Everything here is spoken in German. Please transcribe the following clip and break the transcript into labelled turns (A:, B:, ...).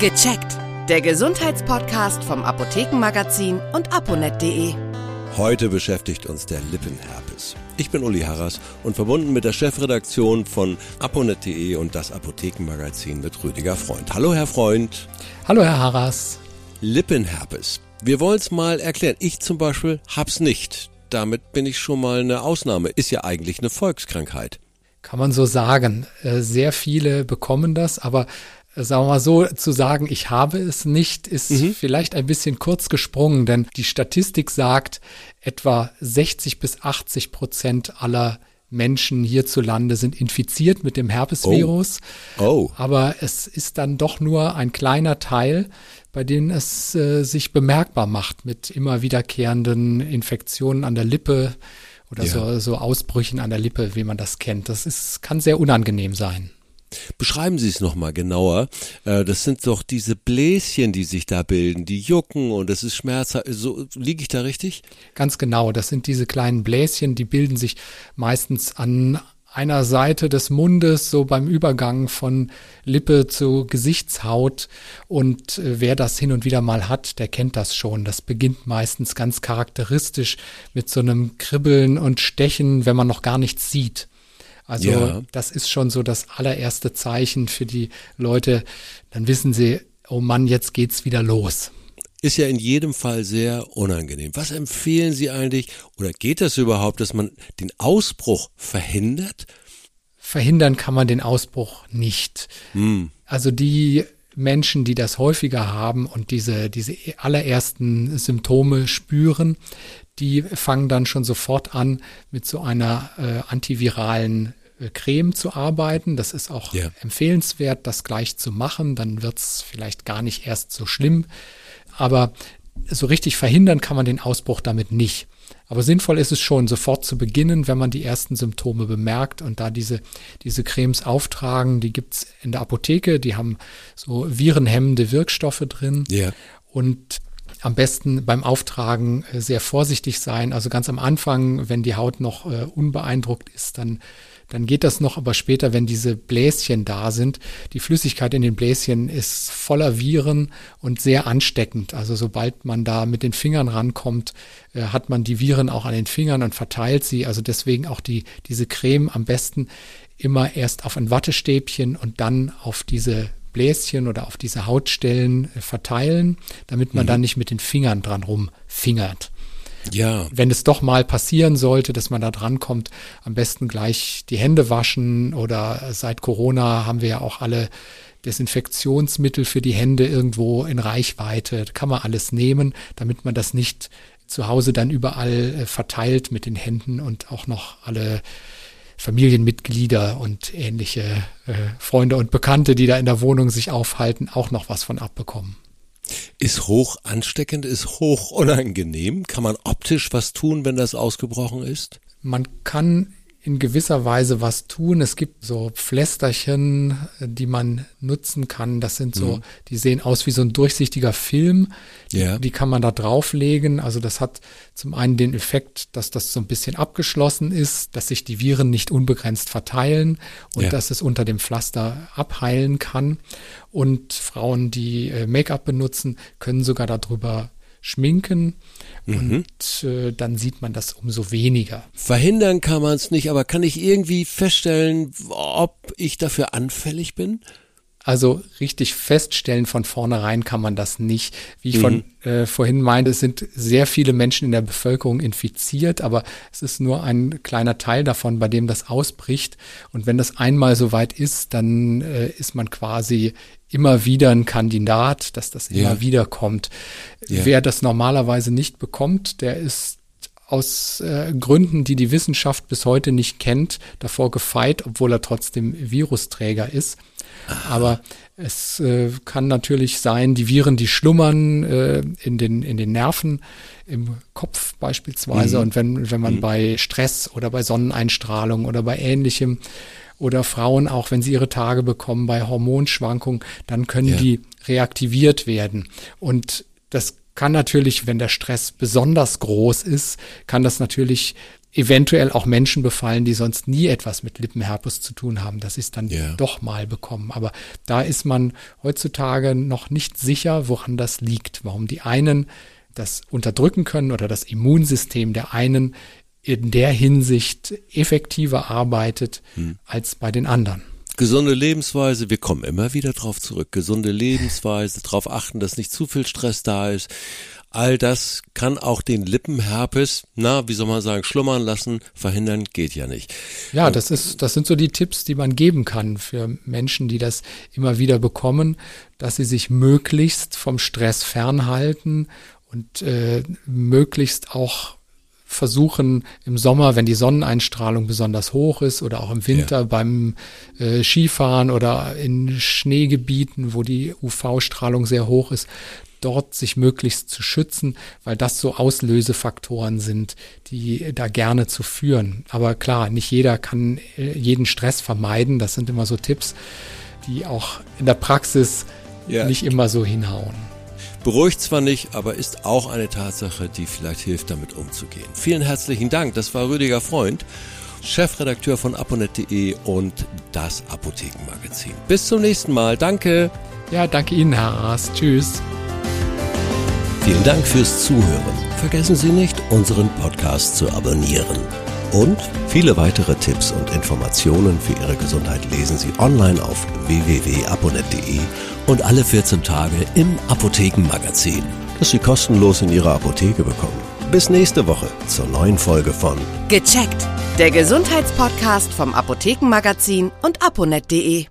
A: Gecheckt. Der Gesundheitspodcast vom Apothekenmagazin und aponet.de.
B: Heute beschäftigt uns der Lippenherpes. Ich bin Uli Harras und verbunden mit der Chefredaktion von aponet.de und das Apothekenmagazin mit Rüdiger Freund. Hallo, Herr Freund.
C: Hallo, Herr Harras.
B: Lippenherpes. Wir wollen es mal erklären. Ich zum Beispiel hab's nicht. Damit bin ich schon mal eine Ausnahme. Ist ja eigentlich eine Volkskrankheit.
C: Kann man so sagen. Äh, sehr viele bekommen das, aber sagen wir mal so, zu sagen, ich habe es nicht, ist mhm. vielleicht ein bisschen kurz gesprungen, denn die Statistik sagt, etwa 60 bis 80 Prozent aller Menschen hierzulande sind infiziert mit dem Herpesvirus. Oh. oh. Aber es ist dann doch nur ein kleiner Teil, bei dem es äh, sich bemerkbar macht mit immer wiederkehrenden Infektionen an der Lippe oder ja. so, so Ausbrüchen an der Lippe, wie man das kennt. Das ist, kann sehr unangenehm sein.
B: Beschreiben Sie es nochmal genauer. Äh, das sind doch diese Bläschen, die sich da bilden, die jucken und es ist schmerzhaft. So, liege ich da richtig?
C: Ganz genau. Das sind diese kleinen Bläschen, die bilden sich meistens an einer Seite des Mundes, so beim Übergang von Lippe zu Gesichtshaut. Und äh, wer das hin und wieder mal hat, der kennt das schon. Das beginnt meistens ganz charakteristisch mit so einem Kribbeln und Stechen, wenn man noch gar nichts sieht. Also ja. das ist schon so das allererste Zeichen für die Leute. Dann wissen sie, oh Mann, jetzt geht's wieder los.
B: Ist ja in jedem Fall sehr unangenehm. Was empfehlen Sie eigentlich oder geht das überhaupt, dass man den Ausbruch verhindert?
C: Verhindern kann man den Ausbruch nicht. Hm. Also die Menschen, die das häufiger haben und diese, diese allerersten Symptome spüren, die fangen dann schon sofort an mit so einer äh, antiviralen Creme zu arbeiten. Das ist auch yeah. empfehlenswert, das gleich zu machen. Dann wird es vielleicht gar nicht erst so schlimm. Aber so richtig verhindern kann man den Ausbruch damit nicht. Aber sinnvoll ist es schon, sofort zu beginnen, wenn man die ersten Symptome bemerkt und da diese, diese Cremes auftragen, die gibt's in der Apotheke, die haben so virenhemmende Wirkstoffe drin. Yeah. Und am besten beim Auftragen äh, sehr vorsichtig sein. Also ganz am Anfang, wenn die Haut noch äh, unbeeindruckt ist, dann dann geht das noch, aber später, wenn diese Bläschen da sind, die Flüssigkeit in den Bläschen ist voller Viren und sehr ansteckend. Also sobald man da mit den Fingern rankommt, äh, hat man die Viren auch an den Fingern und verteilt sie. Also deswegen auch die, diese Creme am besten immer erst auf ein Wattestäbchen und dann auf diese Bläschen oder auf diese Hautstellen äh, verteilen, damit man mhm. dann nicht mit den Fingern dran rumfingert. Ja. Wenn es doch mal passieren sollte, dass man da drankommt, am besten gleich die Hände waschen oder seit Corona haben wir ja auch alle Desinfektionsmittel für die Hände irgendwo in Reichweite. Da kann man alles nehmen, damit man das nicht zu Hause dann überall äh, verteilt mit den Händen und auch noch alle Familienmitglieder und ähnliche äh, Freunde und Bekannte, die da in der Wohnung sich aufhalten, auch noch was von abbekommen.
B: Ist hoch ansteckend, ist hoch unangenehm. Kann man optisch was tun, wenn das ausgebrochen ist?
C: Man kann in gewisser Weise was tun. Es gibt so Pflästerchen, die man nutzen kann. Das sind so, mhm. die sehen aus wie so ein durchsichtiger Film. Ja. Die, die kann man da drauflegen. Also das hat zum einen den Effekt, dass das so ein bisschen abgeschlossen ist, dass sich die Viren nicht unbegrenzt verteilen und ja. dass es unter dem Pflaster abheilen kann. Und Frauen, die äh, Make-up benutzen, können sogar darüber schminken mhm. und äh, dann sieht man das umso weniger.
B: Verhindern kann man es nicht, aber kann ich irgendwie feststellen, ob ich dafür anfällig bin?
C: Also richtig feststellen von vornherein kann man das nicht. Wie ich mhm. von äh, vorhin meinte, es sind sehr viele Menschen in der Bevölkerung infiziert, aber es ist nur ein kleiner Teil davon, bei dem das ausbricht. Und wenn das einmal so weit ist, dann äh, ist man quasi immer wieder ein Kandidat, dass das immer ja. wieder kommt. Ja. Wer das normalerweise nicht bekommt, der ist aus äh, Gründen, die die Wissenschaft bis heute nicht kennt, davor gefeit, obwohl er trotzdem Virusträger ist. Aber es äh, kann natürlich sein, die Viren, die schlummern äh, in, den, in den Nerven, im Kopf beispielsweise. Mhm. Und wenn, wenn man mhm. bei Stress oder bei Sonneneinstrahlung oder bei ähnlichem oder Frauen, auch wenn sie ihre Tage bekommen bei Hormonschwankungen, dann können ja. die reaktiviert werden. Und das kann natürlich, wenn der Stress besonders groß ist, kann das natürlich eventuell auch Menschen befallen, die sonst nie etwas mit Lippenherpes zu tun haben, dass sie es dann ja. doch mal bekommen. Aber da ist man heutzutage noch nicht sicher, woran das liegt, warum die einen das unterdrücken können oder das Immunsystem der einen in der Hinsicht effektiver arbeitet hm. als bei den anderen.
B: Gesunde Lebensweise, wir kommen immer wieder drauf zurück. Gesunde Lebensweise, darauf achten, dass nicht zu viel Stress da ist. All das kann auch den Lippenherpes, na, wie soll man sagen, schlummern lassen, verhindern, geht ja nicht.
C: Ja, das ist, das sind so die Tipps, die man geben kann für Menschen, die das immer wieder bekommen, dass sie sich möglichst vom Stress fernhalten und äh, möglichst auch versuchen im Sommer, wenn die Sonneneinstrahlung besonders hoch ist oder auch im Winter ja. beim äh, Skifahren oder in Schneegebieten, wo die UV-Strahlung sehr hoch ist, dort sich möglichst zu schützen, weil das so Auslösefaktoren sind, die da gerne zu führen. Aber klar, nicht jeder kann äh, jeden Stress vermeiden. Das sind immer so Tipps, die auch in der Praxis ja. nicht immer so hinhauen.
B: Beruhigt zwar nicht, aber ist auch eine Tatsache, die vielleicht hilft, damit umzugehen. Vielen herzlichen Dank. Das war Rüdiger Freund, Chefredakteur von aponet.de und das Apothekenmagazin. Bis zum nächsten Mal. Danke.
C: Ja, danke Ihnen, Herr Raas. Tschüss.
B: Vielen Dank fürs Zuhören. Vergessen Sie nicht, unseren Podcast zu abonnieren. Und viele weitere Tipps und Informationen für Ihre Gesundheit lesen Sie online auf www.aponet.de und alle 14 Tage im Apothekenmagazin, das Sie kostenlos in Ihrer Apotheke bekommen. Bis nächste Woche zur neuen Folge von
A: Gecheckt, der Gesundheitspodcast vom Apothekenmagazin und aponet.de.